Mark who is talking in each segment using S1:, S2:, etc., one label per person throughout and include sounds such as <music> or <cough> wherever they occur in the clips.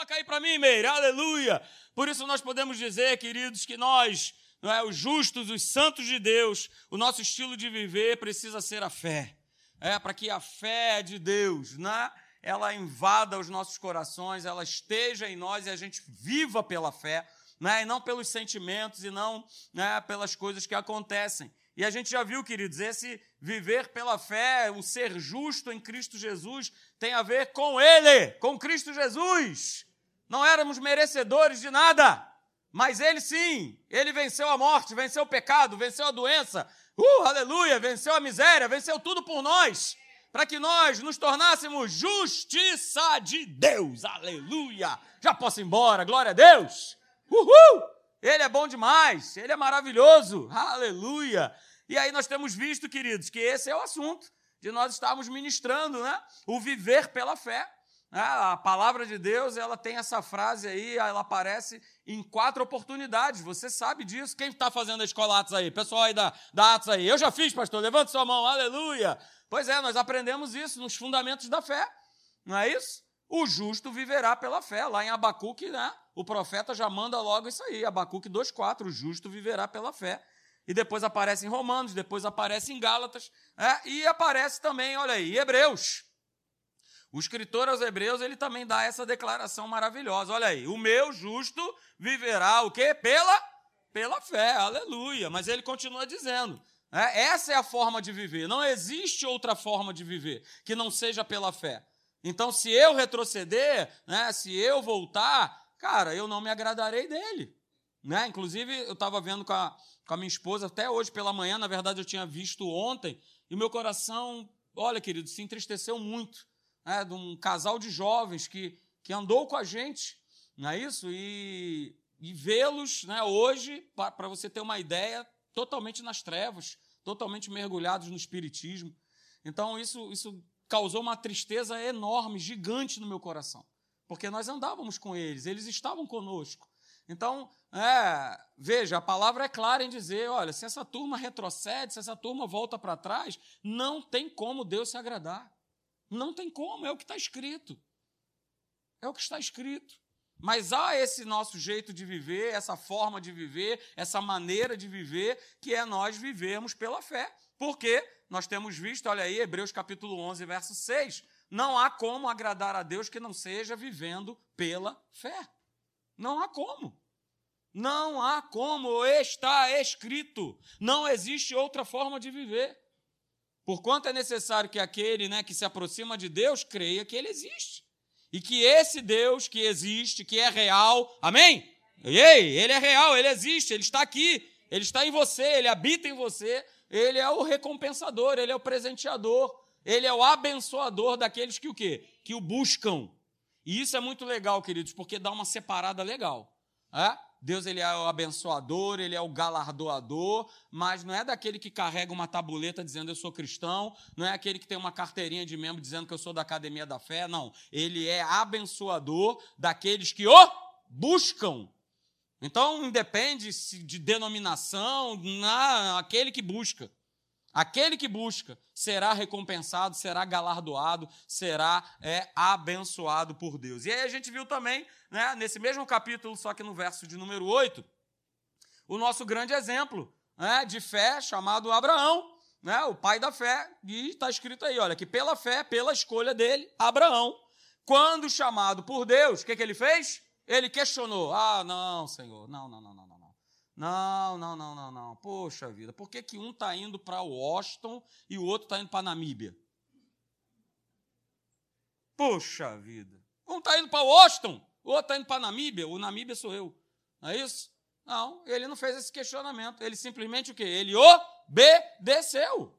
S1: Coloca aí para mim, Meire, aleluia. Por isso nós podemos dizer, queridos, que nós, não é, os justos, os santos de Deus, o nosso estilo de viver precisa ser a fé. É, para que a fé de Deus, né, ela invada os nossos corações, ela esteja em nós e a gente viva pela fé, né, e não pelos sentimentos e não né, pelas coisas que acontecem. E a gente já viu, queridos, esse viver pela fé, o ser justo em Cristo Jesus, tem a ver com Ele, com Cristo Jesus. Não éramos merecedores de nada, mas Ele sim, Ele venceu a morte, venceu o pecado, venceu a doença, uh, aleluia, venceu a miséria, venceu tudo por nós, para que nós nos tornássemos justiça de Deus, aleluia. Já posso ir embora, glória a Deus, uhul! Ele é bom demais, ele é maravilhoso, aleluia. E aí nós temos visto, queridos, que esse é o assunto de nós estarmos ministrando, né? O viver pela fé. Né? A palavra de Deus, ela tem essa frase aí, ela aparece em quatro oportunidades. Você sabe disso. Quem está fazendo a escola Atos aí? Pessoal aí da, da Atos aí. Eu já fiz, pastor. Levante sua mão, aleluia. Pois é, nós aprendemos isso nos fundamentos da fé. Não é isso? O justo viverá pela fé. Lá em Abacuque, né? O profeta já manda logo isso aí. Abacuque 2,4. O justo viverá pela fé. E depois aparece em Romanos, depois aparece em Gálatas. É, e aparece também, olha aí, Hebreus. O escritor aos Hebreus, ele também dá essa declaração maravilhosa. Olha aí, o meu justo viverá o quê? Pela, pela fé, aleluia. Mas ele continua dizendo, é, essa é a forma de viver. Não existe outra forma de viver que não seja pela fé. Então, se eu retroceder, né, se eu voltar, cara, eu não me agradarei dele. Né? Inclusive, eu estava vendo com a, com a minha esposa até hoje pela manhã, na verdade eu tinha visto ontem, e meu coração, olha, querido, se entristeceu muito. Né? De um casal de jovens que, que andou com a gente, não é isso? E, e vê-los né, hoje, para você ter uma ideia, totalmente nas trevas, totalmente mergulhados no espiritismo. Então, isso, isso causou uma tristeza enorme, gigante no meu coração, porque nós andávamos com eles, eles estavam conosco. Então, é, veja, a palavra é clara em dizer: olha, se essa turma retrocede, se essa turma volta para trás, não tem como Deus se agradar. Não tem como, é o que está escrito. É o que está escrito. Mas há esse nosso jeito de viver, essa forma de viver, essa maneira de viver, que é nós vivermos pela fé. Porque nós temos visto, olha aí, Hebreus capítulo 11, verso 6, não há como agradar a Deus que não seja vivendo pela fé. Não há como. Não há como, está escrito. Não existe outra forma de viver. Porquanto é necessário que aquele né, que se aproxima de Deus creia que ele existe. E que esse Deus que existe, que é real, amém? Ei, ele é real, ele existe, ele está aqui, ele está em você, ele habita em você, ele é o recompensador, ele é o presenteador, ele é o abençoador daqueles que o quê? Que o buscam. E isso é muito legal, queridos, porque dá uma separada legal. É? Deus ele é o abençoador, ele é o galardoador, mas não é daquele que carrega uma tabuleta dizendo eu sou cristão, não é aquele que tem uma carteirinha de membro dizendo que eu sou da academia da fé, não. Ele é abençoador daqueles que o buscam. Então, independe de denominação, na, aquele que busca. Aquele que busca será recompensado, será galardoado, será é, abençoado por Deus. E aí a gente viu também, né, nesse mesmo capítulo, só que no verso de número 8, o nosso grande exemplo né, de fé chamado Abraão, né, o pai da fé, e está escrito aí, olha, que pela fé, pela escolha dele, Abraão, quando chamado por Deus, o que, que ele fez? Ele questionou: Ah, não, Senhor, não, não, não, não, não. Não, não, não, não. Poxa vida, por que, que um está indo para Washington e o outro está indo para Namíbia? Poxa vida. Um está indo para Washington, o outro está indo para Namíbia. O Namíbia sou eu. Não é isso? Não, ele não fez esse questionamento. Ele simplesmente o quê? Ele obedeceu.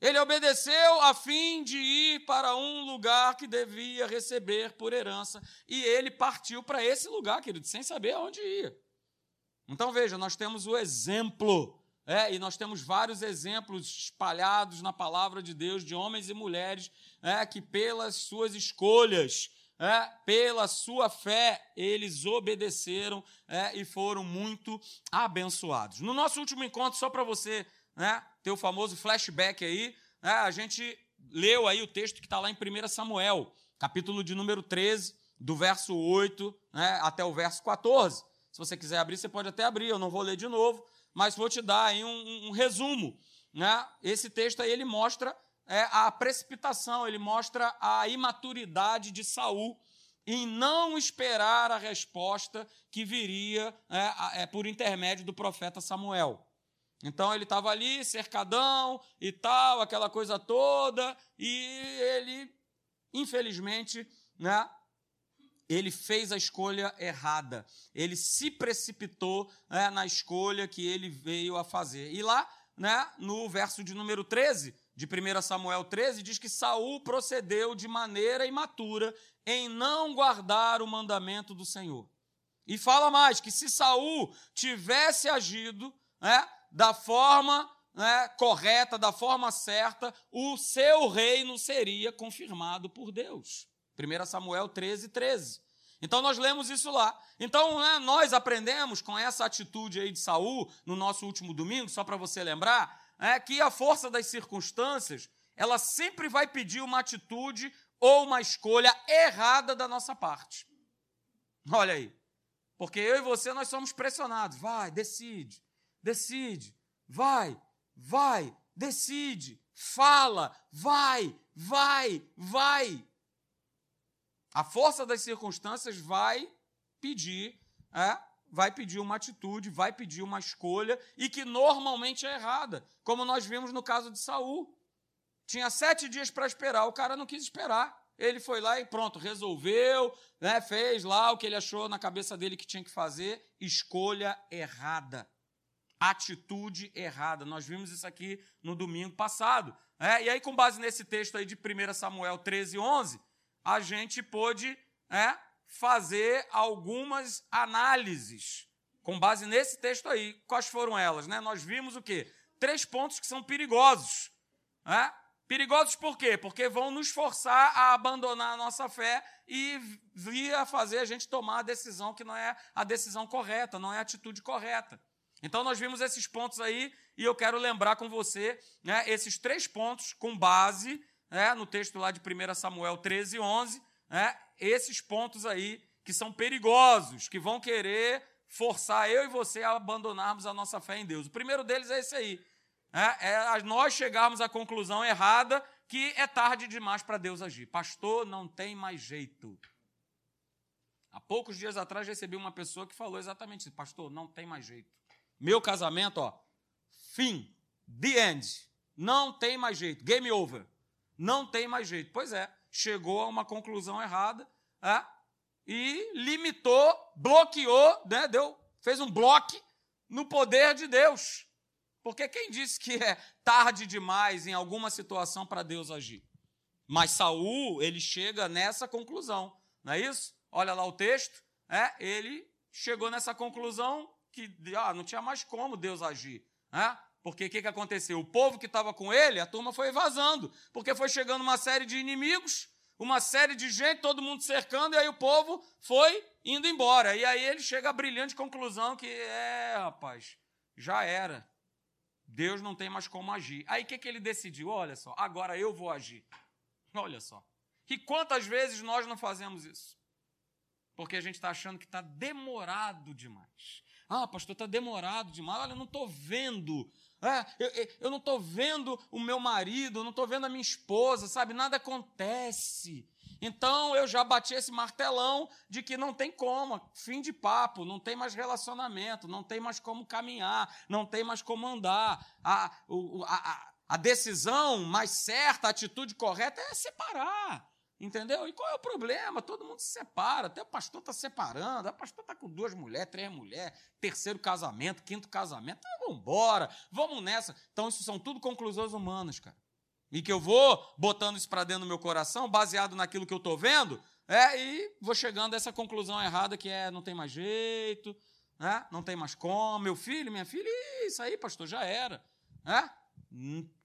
S1: Ele obedeceu a fim de ir para um lugar que devia receber por herança. E ele partiu para esse lugar, querido, sem saber aonde ia. Então veja, nós temos o exemplo, é, e nós temos vários exemplos espalhados na palavra de Deus de homens e mulheres é, que, pelas suas escolhas, é, pela sua fé, eles obedeceram é, e foram muito abençoados. No nosso último encontro, só para você né, ter o famoso flashback aí, né, a gente leu aí o texto que está lá em 1 Samuel, capítulo de número 13, do verso 8 né, até o verso 14. Se você quiser abrir, você pode até abrir, eu não vou ler de novo, mas vou te dar aí um, um resumo. Né? Esse texto aí ele mostra é, a precipitação, ele mostra a imaturidade de Saul em não esperar a resposta que viria é, é, por intermédio do profeta Samuel. Então ele estava ali, cercadão e tal, aquela coisa toda, e ele, infelizmente, né, ele fez a escolha errada. Ele se precipitou né, na escolha que ele veio a fazer. E lá, né, no verso de número 13, de 1 Samuel 13, diz que Saul procedeu de maneira imatura em não guardar o mandamento do Senhor. E fala mais que se Saul tivesse agido né, da forma né, correta, da forma certa, o seu reino seria confirmado por Deus. 1 Samuel 13, 13. Então nós lemos isso lá. Então né, nós aprendemos com essa atitude aí de Saul no nosso último domingo, só para você lembrar, é que a força das circunstâncias ela sempre vai pedir uma atitude ou uma escolha errada da nossa parte. Olha aí. Porque eu e você nós somos pressionados. Vai, decide, decide, vai, vai, decide, fala, vai, vai, vai. A força das circunstâncias vai pedir, é, vai pedir uma atitude, vai pedir uma escolha e que normalmente é errada, como nós vimos no caso de Saul. Tinha sete dias para esperar, o cara não quis esperar. Ele foi lá e pronto, resolveu, né, fez lá o que ele achou na cabeça dele que tinha que fazer. Escolha errada. Atitude errada. Nós vimos isso aqui no domingo passado. É, e aí, com base nesse texto aí de 1 Samuel 13, 11, a gente pôde é, fazer algumas análises com base nesse texto aí. Quais foram elas? Né? Nós vimos o quê? Três pontos que são perigosos. É? Perigosos por quê? Porque vão nos forçar a abandonar a nossa fé e vir a fazer a gente tomar a decisão que não é a decisão correta, não é a atitude correta. Então nós vimos esses pontos aí e eu quero lembrar com você né, esses três pontos com base né, no texto lá de 1 Samuel 13, 11, né, esses pontos aí que são perigosos, que vão querer forçar eu e você a abandonarmos a nossa fé em Deus. O primeiro deles é esse aí. É, é nós chegarmos à conclusão errada que é tarde demais para Deus agir. Pastor, não tem mais jeito. Há poucos dias atrás recebi uma pessoa que falou exatamente isso. Pastor, não tem mais jeito. Meu casamento, ó, fim, the end. Não tem mais jeito. Game over. Não tem mais jeito. Pois é, chegou a uma conclusão errada é, e limitou, bloqueou, né, deu, fez um bloque no poder de Deus. Porque quem disse que é tarde demais em alguma situação para Deus agir? Mas Saul, ele chega nessa conclusão, não é isso? Olha lá o texto, é, ele chegou nessa conclusão que ah, não tinha mais como Deus agir. É? Porque o que, que aconteceu? O povo que estava com ele, a turma foi vazando, porque foi chegando uma série de inimigos, uma série de gente, todo mundo cercando, e aí o povo foi indo embora. E aí ele chega à brilhante conclusão que, é, rapaz, já era. Deus não tem mais como agir. Aí o que, que ele decidiu? Olha só, agora eu vou agir. Olha só. E quantas vezes nós não fazemos isso? Porque a gente está achando que está demorado demais. Ah, pastor, está demorado demais. Olha, eu não estou vendo é, eu, eu não estou vendo o meu marido, não estou vendo a minha esposa, sabe? Nada acontece. Então eu já bati esse martelão de que não tem como, fim de papo, não tem mais relacionamento, não tem mais como caminhar, não tem mais como andar. A, a, a decisão mais certa, a atitude correta é separar. Entendeu? E qual é o problema? Todo mundo se separa, até o pastor está separando, o pastor está com duas mulheres, três mulheres, terceiro casamento, quinto casamento, então, vamos embora, vamos nessa. Então, isso são tudo conclusões humanas, cara. E que eu vou botando isso para dentro do meu coração, baseado naquilo que eu estou vendo, é, e vou chegando a essa conclusão errada que é não tem mais jeito, né? não tem mais como. Meu filho, minha filha, isso aí, pastor, já era. Né?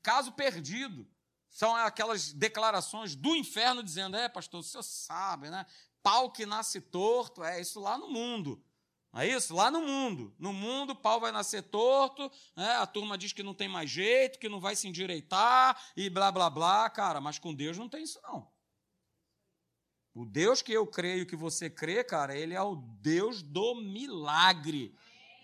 S1: Caso perdido. São aquelas declarações do inferno dizendo: é, pastor, o senhor sabe, né? Pau que nasce torto, é isso lá no mundo. Não é isso? Lá no mundo. No mundo, pau vai nascer torto, né? a turma diz que não tem mais jeito, que não vai se endireitar e blá, blá, blá. Cara, mas com Deus não tem isso, não. O Deus que eu creio que você crê, cara, ele é o Deus do milagre.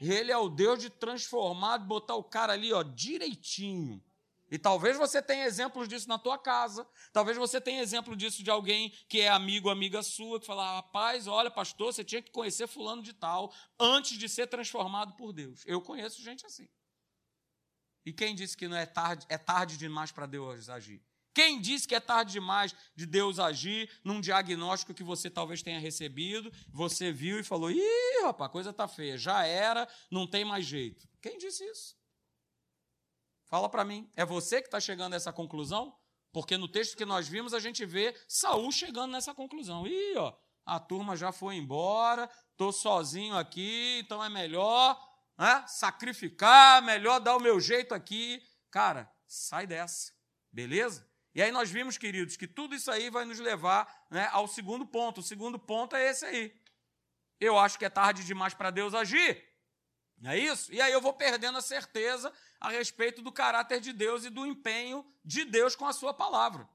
S1: Ele é o Deus de transformar, de botar o cara ali, ó, direitinho. E talvez você tenha exemplos disso na tua casa. Talvez você tenha exemplo disso de alguém que é amigo, amiga sua, que fala: rapaz, olha, pastor, você tinha que conhecer fulano de tal antes de ser transformado por Deus. Eu conheço gente assim. E quem disse que não é tarde, é tarde demais para Deus agir? Quem disse que é tarde demais de Deus agir num diagnóstico que você talvez tenha recebido, você viu e falou: ih, rapaz, a coisa tá feia, já era, não tem mais jeito. Quem disse isso? Fala para mim, é você que está chegando a essa conclusão? Porque no texto que nós vimos, a gente vê Saul chegando nessa conclusão. Ih, ó, a turma já foi embora, estou sozinho aqui, então é melhor né, sacrificar, melhor dar o meu jeito aqui. Cara, sai dessa, beleza? E aí nós vimos, queridos, que tudo isso aí vai nos levar né, ao segundo ponto. O segundo ponto é esse aí. Eu acho que é tarde demais para Deus agir. Não é isso? E aí eu vou perdendo a certeza a respeito do caráter de Deus e do empenho de Deus com a sua palavra.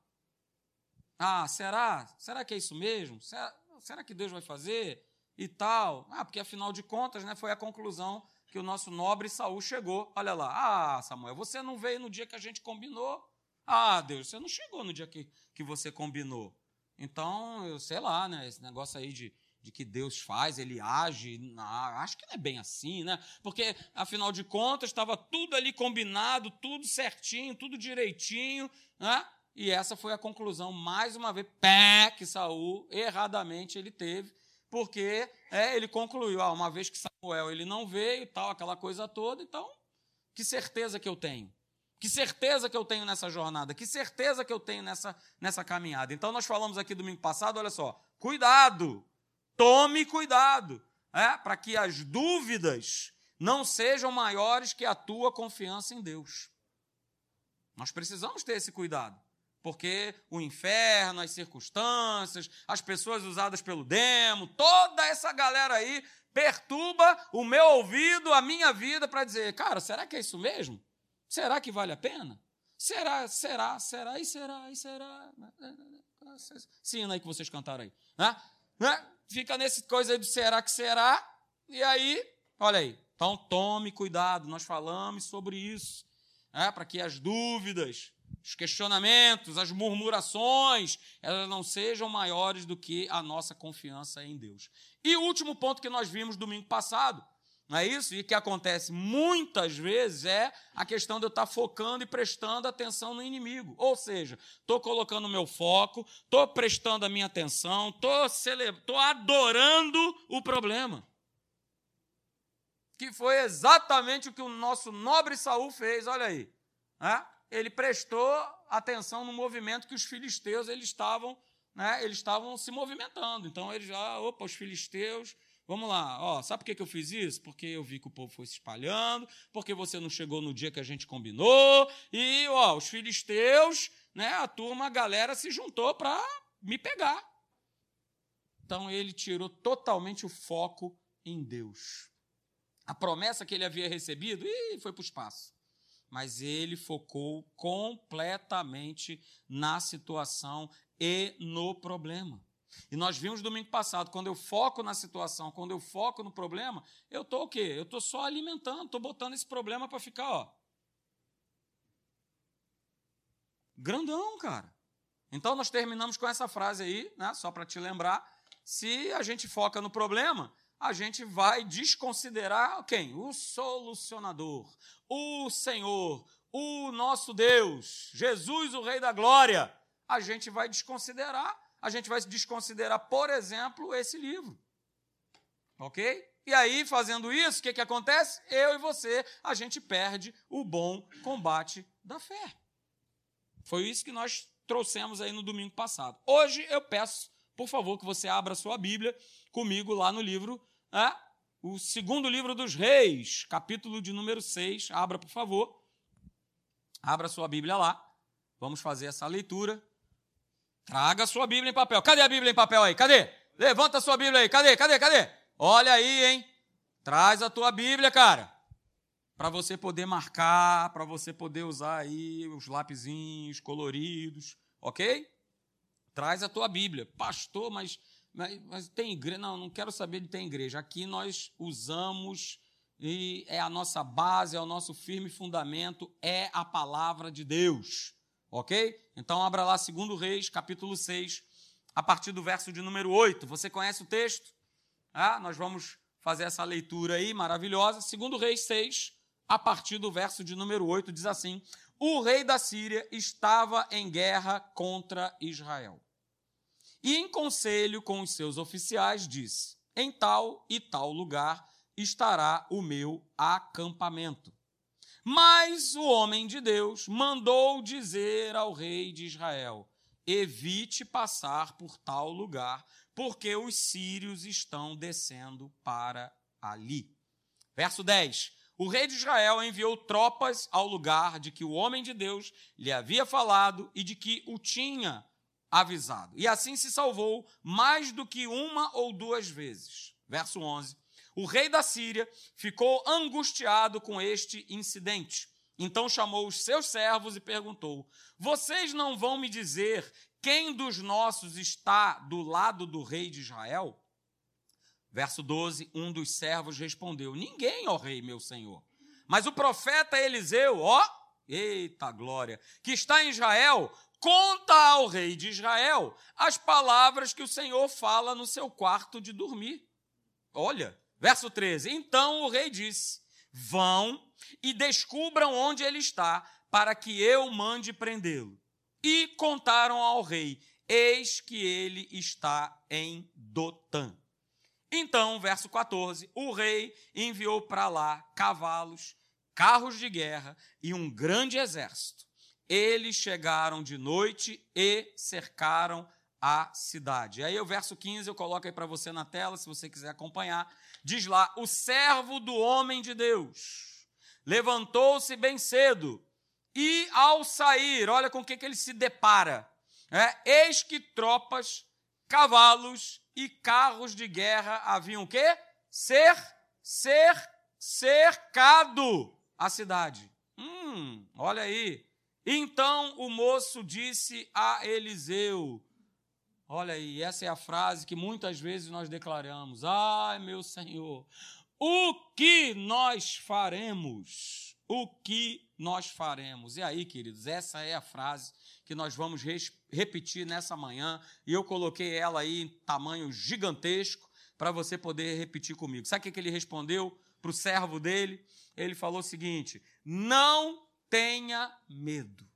S1: Ah, será? Será que é isso mesmo? Será, será que Deus vai fazer? E tal. Ah, porque afinal de contas, né, foi a conclusão que o nosso nobre Saul chegou. Olha lá. Ah, Samuel, você não veio no dia que a gente combinou. Ah, Deus, você não chegou no dia que, que você combinou. Então, eu sei lá, né? Esse negócio aí de de que Deus faz, ele age. Não, acho que não é bem assim, né? Porque, afinal de contas, estava tudo ali combinado, tudo certinho, tudo direitinho, né? E essa foi a conclusão, mais uma vez, pé, que Saul, erradamente, ele teve, porque é, ele concluiu, ah, uma vez que Samuel ele não veio, tal, aquela coisa toda, então, que certeza que eu tenho? Que certeza que eu tenho nessa jornada? Que certeza que eu tenho nessa, nessa caminhada? Então, nós falamos aqui domingo passado, olha só, cuidado, Tome cuidado, é, para que as dúvidas não sejam maiores que a tua confiança em Deus. Nós precisamos ter esse cuidado, porque o inferno, as circunstâncias, as pessoas usadas pelo demo, toda essa galera aí perturba o meu ouvido, a minha vida para dizer, cara, será que é isso mesmo? Será que vale a pena? Será, será, será e será e será. Sim, aí que vocês cantaram aí. Né? Né? Fica nesse coisa aí do será que será, e aí, olha aí. Então tome cuidado, nós falamos sobre isso, né, para que as dúvidas, os questionamentos, as murmurações, elas não sejam maiores do que a nossa confiança em Deus. E o último ponto que nós vimos domingo passado não é isso? E o que acontece muitas vezes é a questão de eu estar focando e prestando atenção no inimigo. Ou seja, estou colocando o meu foco, estou prestando a minha atenção, estou cele... adorando o problema. Que foi exatamente o que o nosso nobre Saul fez, olha aí. É? Ele prestou atenção no movimento que os filisteus eles estavam, né, eles estavam se movimentando. Então ele já, opa, os filisteus Vamos lá, ó, sabe por que eu fiz isso? Porque eu vi que o povo foi se espalhando, porque você não chegou no dia que a gente combinou, e ó, os filisteus, né, a turma, a galera se juntou para me pegar. Então ele tirou totalmente o foco em Deus. A promessa que ele havia recebido, e foi para o espaço. Mas ele focou completamente na situação e no problema. E nós vimos domingo passado, quando eu foco na situação, quando eu foco no problema, eu estou o quê? Eu estou só alimentando, estou botando esse problema para ficar, ó. Grandão, cara. Então nós terminamos com essa frase aí, né, só para te lembrar. Se a gente foca no problema, a gente vai desconsiderar quem? O solucionador, o Senhor, o nosso Deus, Jesus, o Rei da Glória. A gente vai desconsiderar a gente vai desconsiderar, por exemplo, esse livro. Ok? E aí, fazendo isso, o que, que acontece? Eu e você, a gente perde o bom combate da fé. Foi isso que nós trouxemos aí no domingo passado. Hoje eu peço, por favor, que você abra sua Bíblia comigo lá no livro, né? o segundo livro dos Reis, capítulo de número 6. Abra, por favor. Abra sua Bíblia lá. Vamos fazer essa leitura. Traga sua Bíblia em papel. Cadê a Bíblia em papel aí? Cadê? Levanta a sua Bíblia aí. Cadê? Cadê? Cadê? Olha aí, hein? Traz a tua Bíblia, cara. Para você poder marcar, para você poder usar aí os lapisinhos coloridos, ok? traz a tua Bíblia. Pastor, mas, mas, mas tem igreja? Não, não quero saber de ter igreja. Aqui nós usamos e é a nossa base, é o nosso firme fundamento, é a palavra de Deus. Ok? Então abra lá 2 Reis, capítulo 6, a partir do verso de número 8. Você conhece o texto? Ah, nós vamos fazer essa leitura aí maravilhosa. 2 Reis 6, a partir do verso de número 8, diz assim: O rei da Síria estava em guerra contra Israel. E em conselho com os seus oficiais disse: Em tal e tal lugar estará o meu acampamento. Mas o homem de Deus mandou dizer ao rei de Israel: Evite passar por tal lugar, porque os sírios estão descendo para ali. Verso 10: O rei de Israel enviou tropas ao lugar de que o homem de Deus lhe havia falado e de que o tinha avisado. E assim se salvou mais do que uma ou duas vezes. Verso 11: O rei da Síria ficou angustiado com este incidente. Então chamou os seus servos e perguntou: Vocês não vão me dizer quem dos nossos está do lado do rei de Israel? Verso 12: Um dos servos respondeu: Ninguém, ó rei, meu senhor. Mas o profeta Eliseu, ó, eita glória, que está em Israel, conta ao rei de Israel as palavras que o Senhor fala no seu quarto de dormir. Olha, verso 13: Então o rei disse: Vão e descubram onde ele está, para que eu mande prendê-lo e contaram ao rei: Eis que ele está em Dotã. Então, verso 14: o rei enviou para lá cavalos, carros de guerra e um grande exército. Eles chegaram de noite e cercaram a cidade. Aí o verso 15 eu coloco aí para você na tela, se você quiser acompanhar. Diz lá: O servo do homem de Deus levantou-se bem cedo e ao sair, olha com o que, que ele se depara. É, eis que tropas, cavalos e carros de guerra haviam o quê? Ser, ser, cercado a cidade. Hum, olha aí. Então o moço disse a Eliseu: Olha aí, essa é a frase que muitas vezes nós declaramos: Ai, meu Senhor, o que nós faremos? O que nós faremos. E aí, queridos, essa é a frase que nós vamos repetir nessa manhã, e eu coloquei ela aí em tamanho gigantesco para você poder repetir comigo. Sabe o que ele respondeu para o servo dele? Ele falou o seguinte: não tenha medo,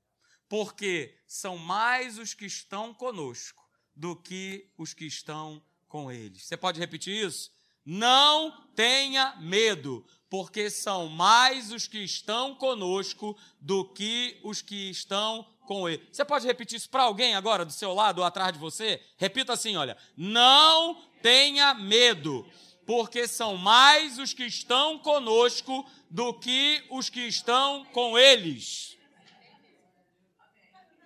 S1: porque são mais os que estão conosco do que os que estão com eles. Você pode repetir isso? Não tenha medo, porque são mais os que estão conosco do que os que estão com ele. Você pode repetir isso para alguém agora, do seu lado ou atrás de você? Repita assim: olha, não tenha medo, porque são mais os que estão conosco do que os que estão com eles.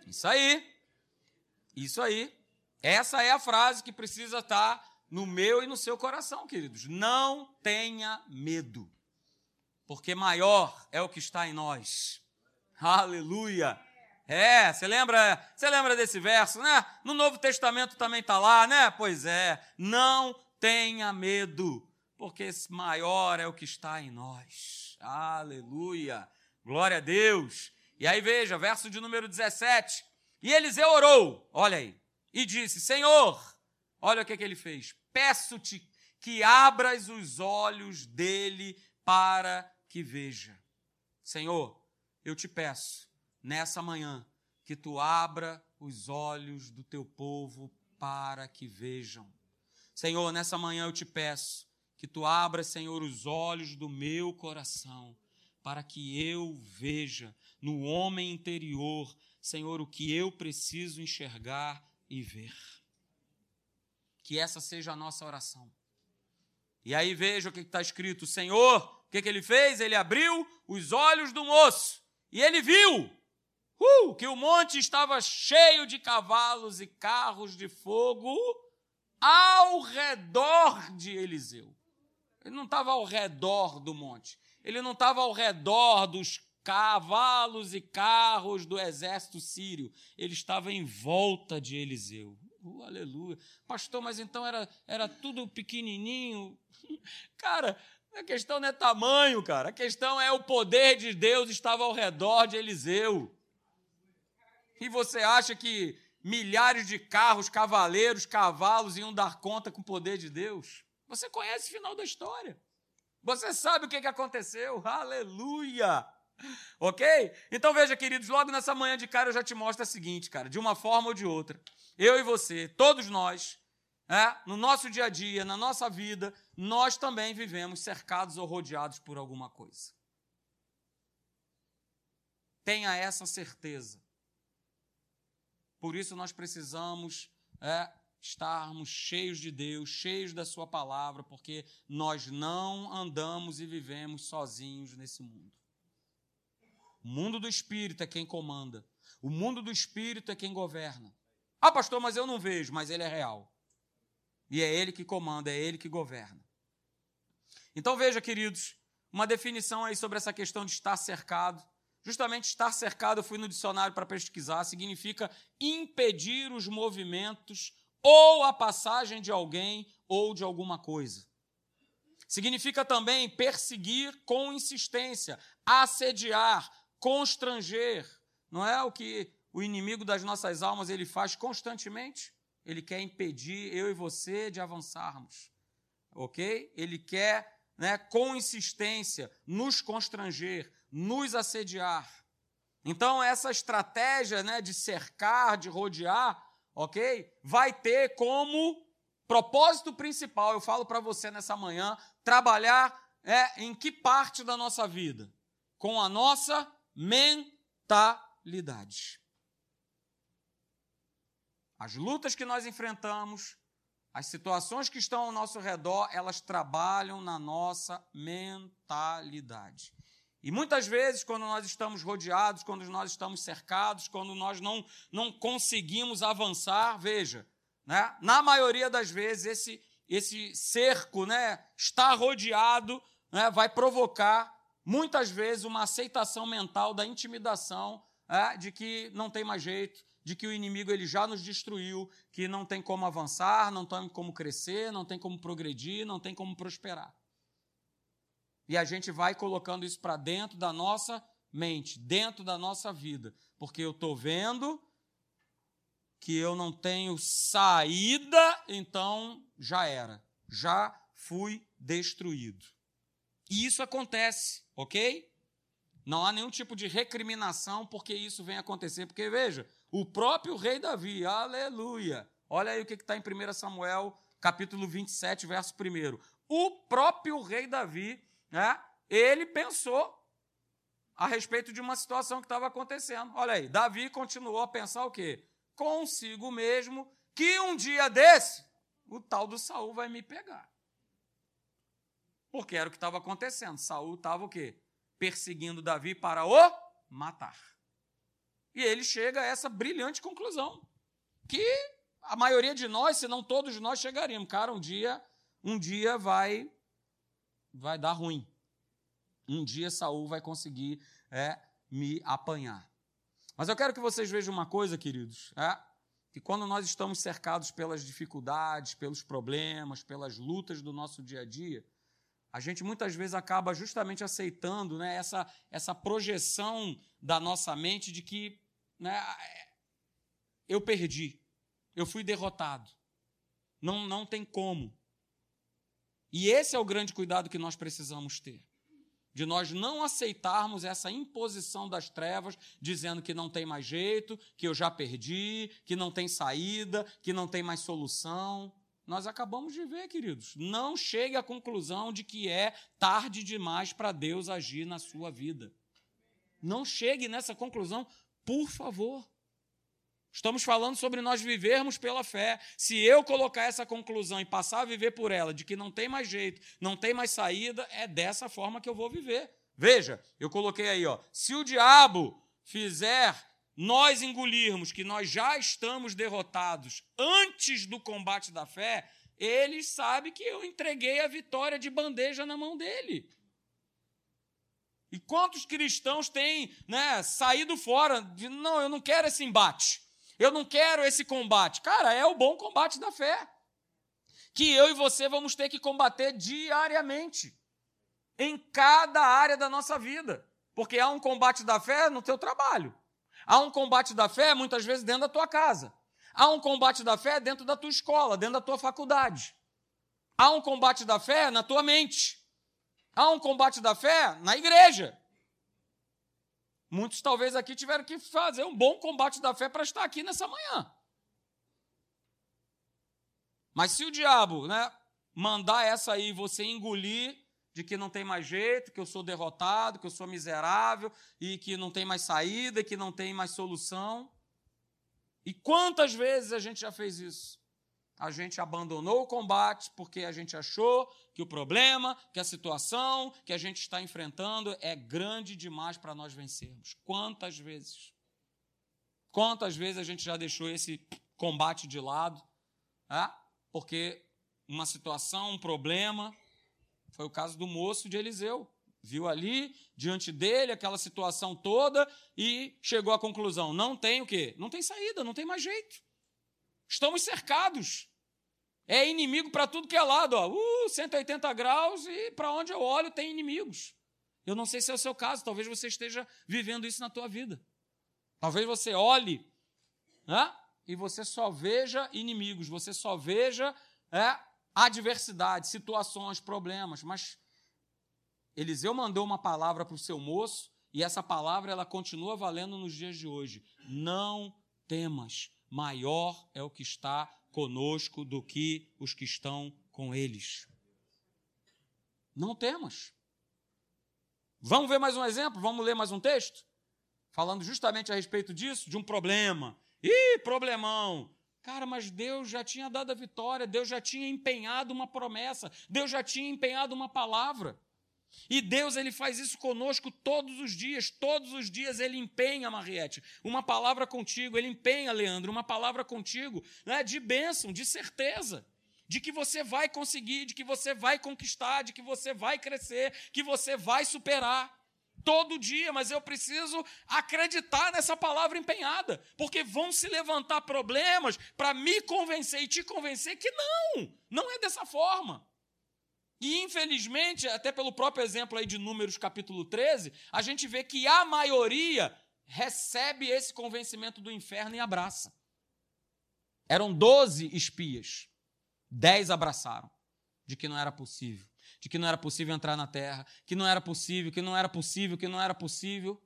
S1: Isso aí. Isso aí. Essa é a frase que precisa estar no meu e no seu coração, queridos. Não tenha medo porque maior é o que está em nós. Aleluia! É, você lembra, você lembra desse verso, né? No Novo Testamento também está lá, né? Pois é, não tenha medo, porque maior é o que está em nós. Aleluia! Glória a Deus! E aí veja, verso de número 17. E Eliseu orou, olha aí, e disse: Senhor, olha o que, que ele fez. Peço-te que abras os olhos dele para que veja. Senhor, eu te peço, nessa manhã, que tu abra os olhos do teu povo para que vejam. Senhor, nessa manhã eu te peço que tu abra, Senhor, os olhos do meu coração para que eu veja no homem interior, Senhor, o que eu preciso enxergar e ver. Que essa seja a nossa oração. E aí veja o que está escrito: Senhor, que, que ele fez? Ele abriu os olhos do moço e ele viu uh, que o monte estava cheio de cavalos e carros de fogo ao redor de Eliseu. Ele não estava ao redor do monte, ele não estava ao redor dos cavalos e carros do exército sírio, ele estava em volta de Eliseu. Uh, aleluia. Pastor, mas então era, era tudo pequenininho. <laughs> Cara, a questão não é tamanho, cara. A questão é o poder de Deus estava ao redor de Eliseu. E você acha que milhares de carros, cavaleiros, cavalos iam dar conta com o poder de Deus? Você conhece o final da história. Você sabe o que aconteceu. Aleluia! <laughs> Ok? Então veja, queridos, logo nessa manhã de cara eu já te mostro a seguinte, cara, de uma forma ou de outra. Eu e você, todos nós, é, no nosso dia a dia, na nossa vida, nós também vivemos cercados ou rodeados por alguma coisa. Tenha essa certeza. Por isso nós precisamos é, estarmos cheios de Deus, cheios da Sua palavra, porque nós não andamos e vivemos sozinhos nesse mundo. O mundo do espírito é quem comanda. O mundo do espírito é quem governa. Ah, pastor, mas eu não vejo, mas ele é real. E é ele que comanda, é ele que governa. Então veja, queridos, uma definição aí sobre essa questão de estar cercado. Justamente estar cercado, eu fui no dicionário para pesquisar, significa impedir os movimentos ou a passagem de alguém ou de alguma coisa. Significa também perseguir com insistência, assediar, constranger. Não é o que o inimigo das nossas almas ele faz constantemente? Ele quer impedir eu e você de avançarmos. OK? Ele quer, né, com insistência nos constranger, nos assediar. Então essa estratégia, né, de cercar, de rodear, ok? Vai ter como propósito principal, eu falo para você nessa manhã, trabalhar é, em que parte da nossa vida? Com a nossa mentalidade. As lutas que nós enfrentamos, as situações que estão ao nosso redor, elas trabalham na nossa mentalidade. E muitas vezes, quando nós estamos rodeados, quando nós estamos cercados, quando nós não, não conseguimos avançar, veja, né? na maioria das vezes, esse, esse cerco, né, estar rodeado, né, vai provocar, muitas vezes, uma aceitação mental da intimidação é, de que não tem mais jeito, de que o inimigo ele já nos destruiu, que não tem como avançar, não tem como crescer, não tem como progredir, não tem como prosperar. E a gente vai colocando isso para dentro da nossa mente, dentro da nossa vida, porque eu estou vendo que eu não tenho saída, então já era, já fui destruído. E isso acontece, ok? Não há nenhum tipo de recriminação porque isso vem acontecer, porque veja, o próprio rei Davi, aleluia. Olha aí o que está em 1 Samuel, capítulo 27, verso 1. O próprio rei Davi né, ele pensou a respeito de uma situação que estava acontecendo. Olha aí, Davi continuou a pensar o quê? Consigo mesmo que um dia desse o tal do Saul vai me pegar. Porque era o que estava acontecendo. Saul estava o quê? Perseguindo Davi para o matar. E ele chega a essa brilhante conclusão que a maioria de nós, se não todos nós chegaríamos, cara, um dia, um dia vai vai dar ruim. Um dia Saul vai conseguir é, me apanhar. Mas eu quero que vocês vejam uma coisa, queridos, é, que quando nós estamos cercados pelas dificuldades, pelos problemas, pelas lutas do nosso dia a dia, a gente muitas vezes acaba justamente aceitando né, essa, essa projeção da nossa mente de que né, eu perdi, eu fui derrotado, não, não tem como. E esse é o grande cuidado que nós precisamos ter. De nós não aceitarmos essa imposição das trevas, dizendo que não tem mais jeito, que eu já perdi, que não tem saída, que não tem mais solução. Nós acabamos de ver, queridos. Não chegue à conclusão de que é tarde demais para Deus agir na sua vida. Não chegue nessa conclusão, por favor. Estamos falando sobre nós vivermos pela fé. Se eu colocar essa conclusão e passar a viver por ela, de que não tem mais jeito, não tem mais saída, é dessa forma que eu vou viver. Veja, eu coloquei aí, ó. Se o diabo fizer nós engolirmos que nós já estamos derrotados antes do combate da fé, ele sabe que eu entreguei a vitória de bandeja na mão dele. E quantos cristãos têm né, saído fora de não, eu não quero esse embate. Eu não quero esse combate. Cara, é o bom combate da fé. Que eu e você vamos ter que combater diariamente. Em cada área da nossa vida. Porque há um combate da fé no teu trabalho. Há um combate da fé, muitas vezes, dentro da tua casa. Há um combate da fé dentro da tua escola, dentro da tua faculdade. Há um combate da fé na tua mente. Há um combate da fé na igreja. Muitos talvez aqui tiveram que fazer um bom combate da fé para estar aqui nessa manhã. Mas se o diabo né, mandar essa aí você engolir de que não tem mais jeito, que eu sou derrotado, que eu sou miserável e que não tem mais saída, que não tem mais solução. E quantas vezes a gente já fez isso? A gente abandonou o combate porque a gente achou que o problema, que a situação que a gente está enfrentando é grande demais para nós vencermos. Quantas vezes? Quantas vezes a gente já deixou esse combate de lado? É? Porque uma situação, um problema, foi o caso do moço de Eliseu. Viu ali, diante dele, aquela situação toda e chegou à conclusão: não tem o quê? Não tem saída, não tem mais jeito. Estamos cercados. É inimigo para tudo que é lado, ó. Uh, 180 graus e para onde eu olho tem inimigos. Eu não sei se é o seu caso, talvez você esteja vivendo isso na tua vida. Talvez você olhe né, e você só veja inimigos, você só veja é, adversidade, situações, problemas, mas Eliseu mandou uma palavra para o seu moço e essa palavra ela continua valendo nos dias de hoje. Não temas, maior é o que está conosco do que os que estão com eles. Não temas. Vamos ver mais um exemplo? Vamos ler mais um texto? Falando justamente a respeito disso, de um problema. Ih, problemão! Cara, mas Deus já tinha dado a vitória, Deus já tinha empenhado uma promessa, Deus já tinha empenhado uma palavra. E Deus ele faz isso conosco todos os dias, todos os dias ele empenha, Mariette, uma palavra contigo, ele empenha, Leandro, uma palavra contigo, né, de bênção, de certeza, de que você vai conseguir, de que você vai conquistar, de que você vai crescer, que você vai superar todo dia, mas eu preciso acreditar nessa palavra empenhada, porque vão se levantar problemas para me convencer e te convencer que não, não é dessa forma. E infelizmente, até pelo próprio exemplo aí de Números capítulo 13, a gente vê que a maioria recebe esse convencimento do inferno e abraça. Eram 12 espias, 10 abraçaram de que não era possível de que não era possível entrar na terra, que não era possível, que não era possível, que não era possível.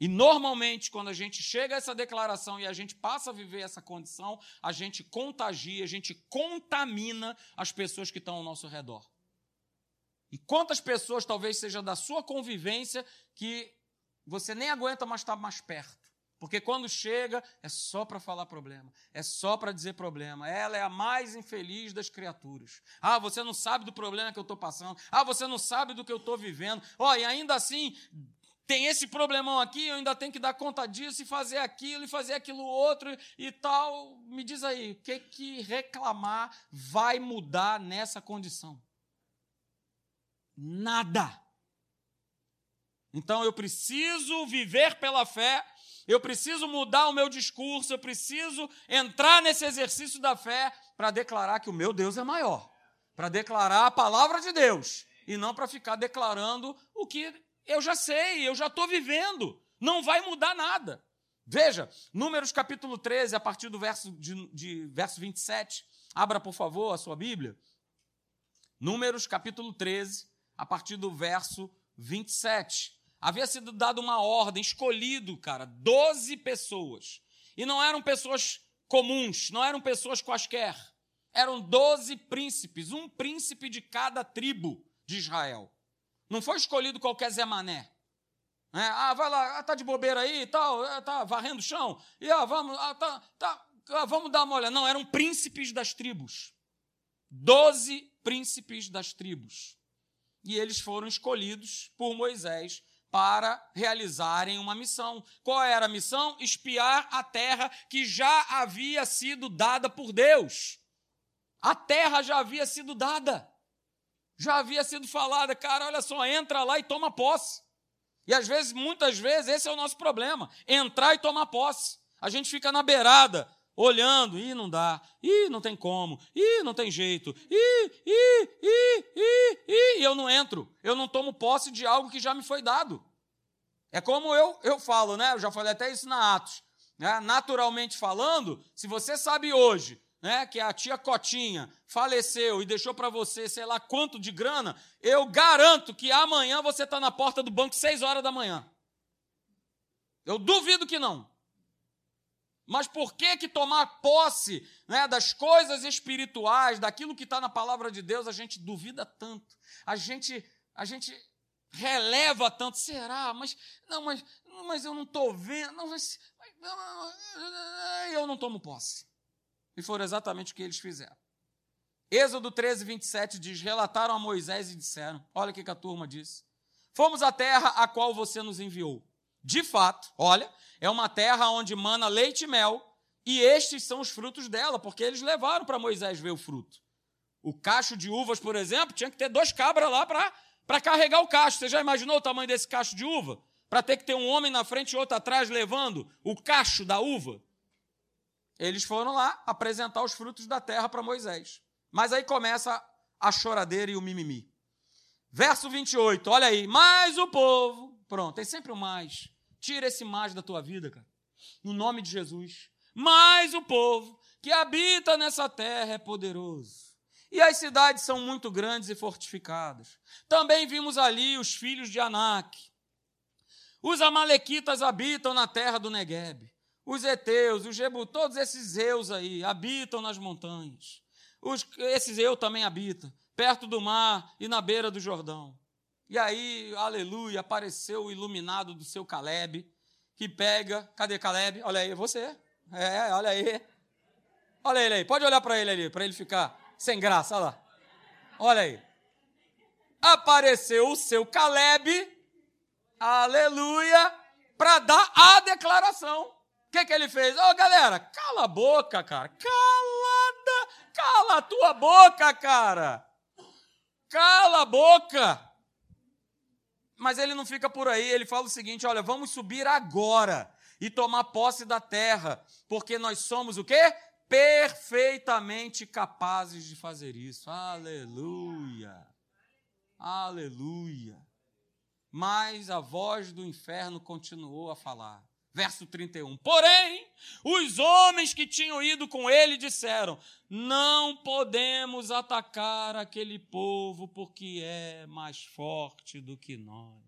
S1: E normalmente, quando a gente chega a essa declaração e a gente passa a viver essa condição, a gente contagia, a gente contamina as pessoas que estão ao nosso redor. E quantas pessoas talvez seja da sua convivência que você nem aguenta mais estar mais perto? Porque quando chega, é só para falar problema, é só para dizer problema. Ela é a mais infeliz das criaturas. Ah, você não sabe do problema que eu estou passando. Ah, você não sabe do que eu estou vivendo. Ó, oh, e ainda assim, tem esse problemão aqui, eu ainda tenho que dar conta disso e fazer aquilo e fazer aquilo outro e tal. Me diz aí, o que que reclamar vai mudar nessa condição? Nada. Então eu preciso viver pela fé eu preciso mudar o meu discurso, eu preciso entrar nesse exercício da fé para declarar que o meu Deus é maior, para declarar a palavra de Deus e não para ficar declarando o que eu já sei, eu já estou vivendo. Não vai mudar nada. Veja, Números capítulo 13, a partir do verso, de, de verso 27. Abra, por favor, a sua Bíblia. Números capítulo 13, a partir do verso 27 havia sido dada uma ordem, escolhido, cara, 12 pessoas. E não eram pessoas comuns, não eram pessoas quaisquer. Eram 12 príncipes, um príncipe de cada tribo de Israel. Não foi escolhido qualquer Zé Mané. É, ah, vai lá, ah, tá de bobeira aí e tal, ah, tá varrendo o chão, e ah, vamos, ah, tá, tá, ah, vamos dar uma olhada. Não, eram príncipes das tribos. Doze príncipes das tribos. E eles foram escolhidos por Moisés para realizarem uma missão. Qual era a missão? Espiar a terra que já havia sido dada por Deus. A terra já havia sido dada. Já havia sido falada, cara, olha só, entra lá e toma posse. E às vezes, muitas vezes, esse é o nosso problema: entrar e tomar posse. A gente fica na beirada, olhando, e não dá, e não tem como, e não tem jeito, e, e, e, e, e, e eu não entro, eu não tomo posse de algo que já me foi dado. É como eu, eu falo, né? Eu já falei até isso na Atos. Né? Naturalmente falando, se você sabe hoje né, que a tia Cotinha faleceu e deixou para você sei lá quanto de grana, eu garanto que amanhã você está na porta do banco seis horas da manhã. Eu duvido que não. Mas por que que tomar posse né, das coisas espirituais, daquilo que está na palavra de Deus, a gente duvida tanto? A gente, a gente releva tanto. Será? Mas não, mas, mas eu não estou vendo. Não, mas, eu não tomo posse. E foi exatamente o que eles fizeram. Êxodo 13, 27 diz: Relataram a Moisés e disseram: Olha o que a turma disse. Fomos à terra a qual você nos enviou. De fato, olha, é uma terra onde mana leite e mel, e estes são os frutos dela, porque eles levaram para Moisés ver o fruto. O cacho de uvas, por exemplo, tinha que ter dois cabras lá para carregar o cacho. Você já imaginou o tamanho desse cacho de uva? Para ter que ter um homem na frente e outro atrás levando o cacho da uva? Eles foram lá apresentar os frutos da terra para Moisés. Mas aí começa a choradeira e o mimimi. Verso 28, olha aí. Mas o povo. Pronto, tem sempre o mais. Tira esse mais da tua vida, cara. No nome de Jesus. Mas o povo que habita nessa terra é poderoso. E as cidades são muito grandes e fortificadas. Também vimos ali os filhos de Anak. Os amalequitas habitam na terra do Negueb. Os heteus, os jebu, todos esses zeus aí habitam nas montanhas. Os, esses eu também habitam, perto do mar e na beira do Jordão. E aí, aleluia, apareceu o iluminado do seu Caleb, que pega. Cadê Caleb? Olha aí, você. É, olha aí. Olha ele aí, pode olhar para ele ali, para ele ficar sem graça, olha lá. Olha aí. Apareceu o seu Caleb, aleluia, para dar a declaração. O que, que ele fez? Ô, oh, galera, cala a boca, cara. Calada, cala a tua boca, cara. Cala a boca. Mas ele não fica por aí, ele fala o seguinte: olha, vamos subir agora e tomar posse da terra, porque nós somos o quê? Perfeitamente capazes de fazer isso. Aleluia. Aleluia. Mas a voz do inferno continuou a falar. Verso 31. Porém, os homens que tinham ido com ele disseram: Não podemos atacar aquele povo porque é mais forte do que nós.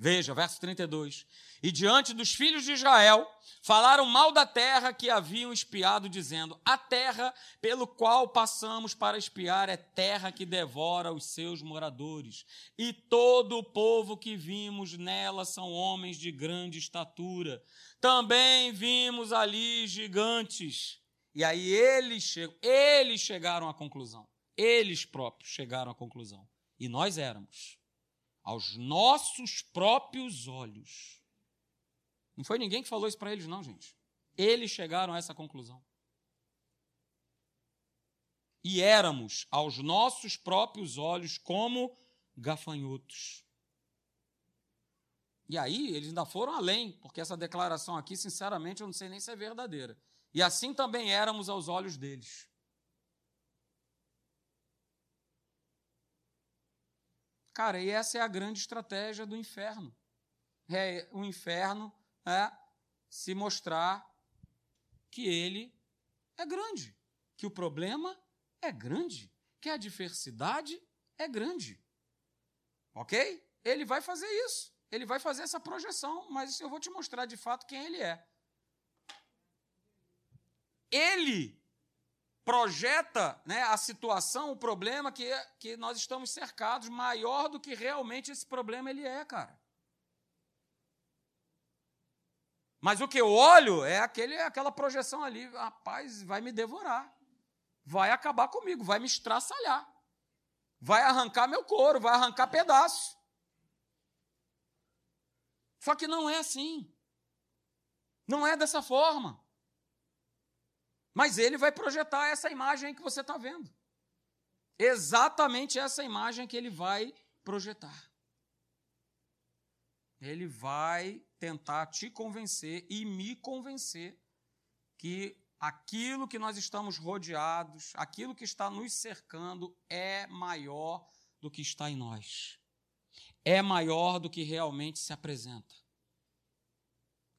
S1: Veja, verso 32. E diante dos filhos de Israel, falaram mal da terra que haviam espiado, dizendo: A terra pelo qual passamos para espiar é terra que devora os seus moradores, e todo o povo que vimos nela são homens de grande estatura. Também vimos ali gigantes. E aí eles, eles chegaram à conclusão. Eles próprios chegaram à conclusão. E nós éramos aos nossos próprios olhos. Não foi ninguém que falou isso para eles, não, gente. Eles chegaram a essa conclusão. E éramos, aos nossos próprios olhos, como gafanhotos. E aí, eles ainda foram além, porque essa declaração aqui, sinceramente, eu não sei nem se é verdadeira. E assim também éramos aos olhos deles. Cara, e essa é a grande estratégia do inferno. É o inferno é se mostrar que ele é grande, que o problema é grande, que a diversidade é grande. Ok? Ele vai fazer isso. Ele vai fazer essa projeção, mas eu vou te mostrar de fato quem ele é. Ele projeta né, a situação, o problema que, que nós estamos cercados, maior do que realmente esse problema ele é, cara. Mas o que eu olho é aquele, aquela projeção ali, rapaz, vai me devorar, vai acabar comigo, vai me estraçalhar, vai arrancar meu couro, vai arrancar pedaço. Só que não é assim. Não é dessa forma. Mas ele vai projetar essa imagem que você está vendo. Exatamente essa imagem que ele vai projetar. ele vai tentar te convencer e me convencer que aquilo que nós estamos rodeados, aquilo que está nos cercando é maior do que está em nós. É maior do que realmente se apresenta.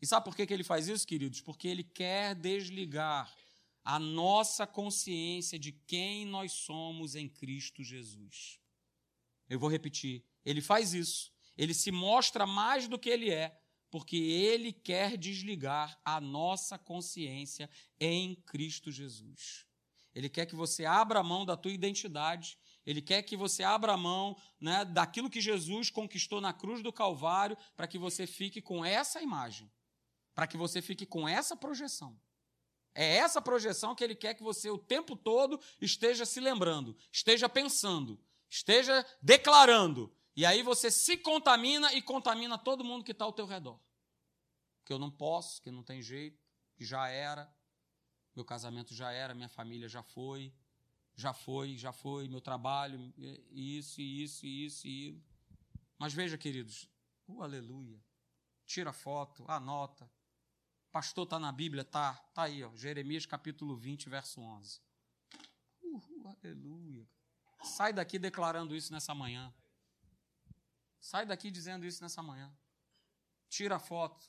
S1: E sabe por que, ele faz isso, queridos? Porque ele quer desligar a nossa consciência de quem nós somos em Cristo Jesus. Eu vou repetir. Ele faz isso. Ele se mostra mais do que ele é, porque ele quer desligar a nossa consciência em Cristo Jesus. Ele quer que você abra a mão da tua identidade, ele quer que você abra a mão né, daquilo que Jesus conquistou na cruz do Calvário, para que você fique com essa imagem, para que você fique com essa projeção. É essa projeção que ele quer que você o tempo todo esteja se lembrando, esteja pensando, esteja declarando. E aí você se contamina e contamina todo mundo que está ao teu redor. Que eu não posso, que não tem jeito, que já era, meu casamento já era, minha família já foi, já foi, já foi, meu trabalho, isso, isso, isso, isso. Mas veja, queridos, uh, aleluia. Tira foto, anota. Pastor, está na Bíblia? Tá, tá aí, ó, Jeremias capítulo 20, verso 11. Uh, aleluia. Sai daqui declarando isso nessa manhã. Sai daqui dizendo isso nessa manhã. Tira a foto.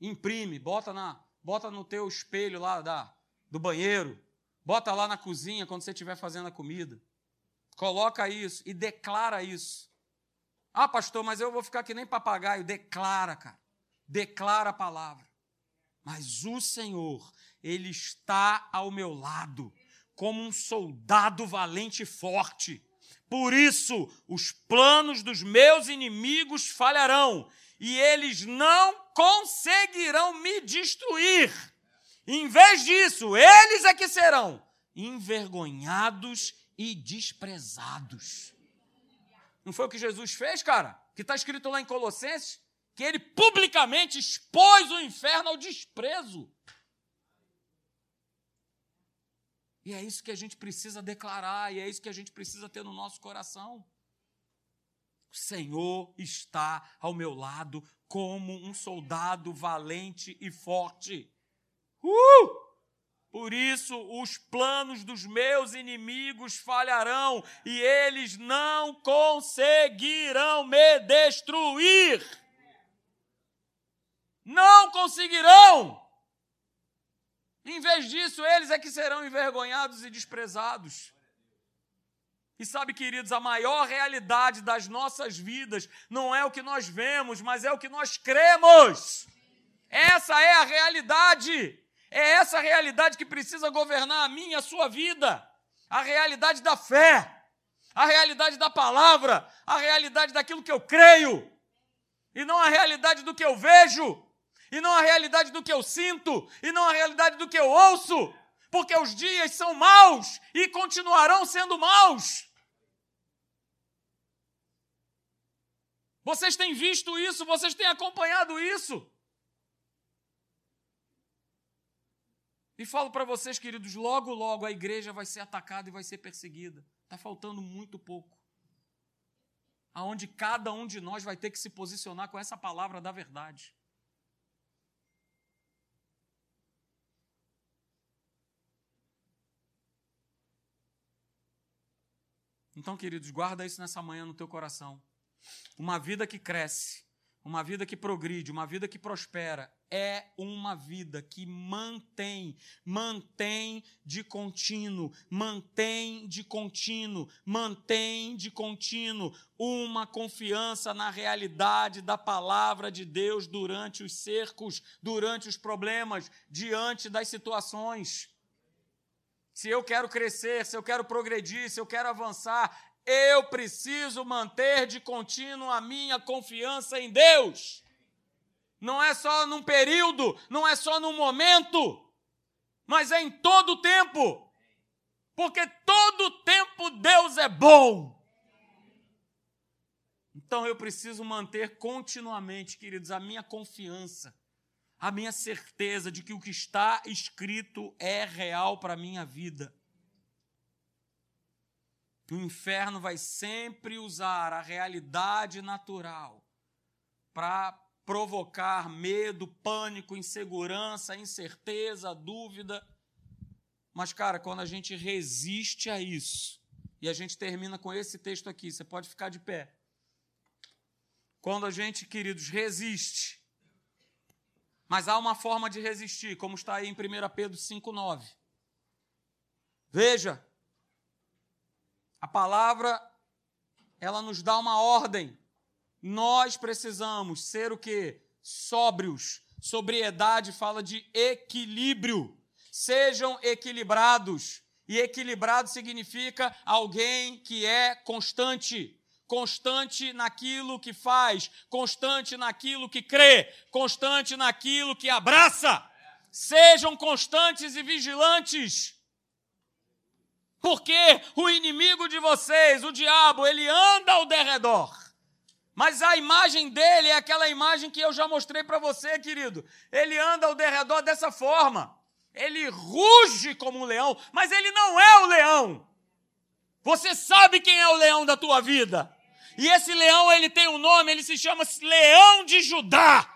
S1: Imprime, bota na, bota no teu espelho lá da, do banheiro. Bota lá na cozinha quando você estiver fazendo a comida. Coloca isso e declara isso. Ah, pastor, mas eu vou ficar que nem papagaio. Declara, cara. Declara a palavra. Mas o Senhor, Ele está ao meu lado como um soldado valente e forte. Por isso, os planos dos meus inimigos falharão e eles não conseguirão me destruir. Em vez disso, eles é que serão envergonhados e desprezados. Não foi o que Jesus fez, cara? Que está escrito lá em Colossenses? Que ele publicamente expôs o inferno ao desprezo. E é isso que a gente precisa declarar, e é isso que a gente precisa ter no nosso coração. O Senhor está ao meu lado como um soldado valente e forte. Uh! Por isso os planos dos meus inimigos falharão e eles não conseguirão me destruir. Não conseguirão. Em vez disso, eles é que serão envergonhados e desprezados. E sabe, queridos, a maior realidade das nossas vidas não é o que nós vemos, mas é o que nós cremos. Essa é a realidade. É essa realidade que precisa governar a minha e a sua vida. A realidade da fé, a realidade da palavra, a realidade daquilo que eu creio, e não a realidade do que eu vejo e não a realidade do que eu sinto, e não a realidade do que eu ouço, porque os dias são maus e continuarão sendo maus. Vocês têm visto isso, vocês têm acompanhado isso. E falo para vocês, queridos, logo, logo a igreja vai ser atacada e vai ser perseguida. Está faltando muito pouco. Aonde cada um de nós vai ter que se posicionar com essa palavra da verdade. Então, queridos, guarda isso nessa manhã no teu coração. Uma vida que cresce, uma vida que progride, uma vida que prospera, é uma vida que mantém, mantém de contínuo, mantém de contínuo, mantém de contínuo uma confiança na realidade da palavra de Deus durante os cercos, durante os problemas, diante das situações se eu quero crescer, se eu quero progredir, se eu quero avançar, eu preciso manter de contínuo a minha confiança em Deus. Não é só num período, não é só num momento, mas é em todo o tempo. Porque todo o tempo Deus é bom. Então eu preciso manter continuamente, queridos, a minha confiança a minha certeza de que o que está escrito é real para a minha vida. O inferno vai sempre usar a realidade natural para provocar medo, pânico, insegurança, incerteza, dúvida. Mas, cara, quando a gente resiste a isso, e a gente termina com esse texto aqui, você pode ficar de pé. Quando a gente, queridos, resiste, mas há uma forma de resistir, como está aí em 1 Pedro 5,9. Veja, a palavra, ela nos dá uma ordem. Nós precisamos ser o que? Sóbrios. Sobriedade fala de equilíbrio. Sejam equilibrados. E equilibrado significa alguém que é constante. Constante naquilo que faz, constante naquilo que crê, constante naquilo que abraça. Sejam constantes e vigilantes. Porque o inimigo de vocês, o diabo, ele anda ao derredor mas a imagem dele é aquela imagem que eu já mostrei para você, querido. Ele anda ao derredor dessa forma. Ele ruge como um leão, mas ele não é o leão. Você sabe quem é o leão da tua vida. E esse leão, ele tem um nome, ele se chama Leão de Judá.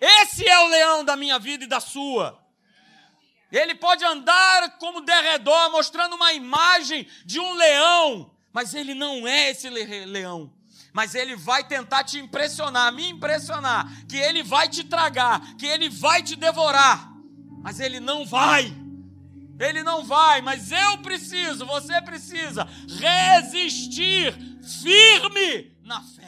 S1: Esse é o leão da minha vida e da sua. Ele pode andar como derredor, mostrando uma imagem de um leão, mas ele não é esse leão mas ele vai tentar te impressionar, me impressionar, que ele vai te tragar, que ele vai te devorar, mas ele não vai. Ele não vai, mas eu preciso, você precisa resistir firme na fé.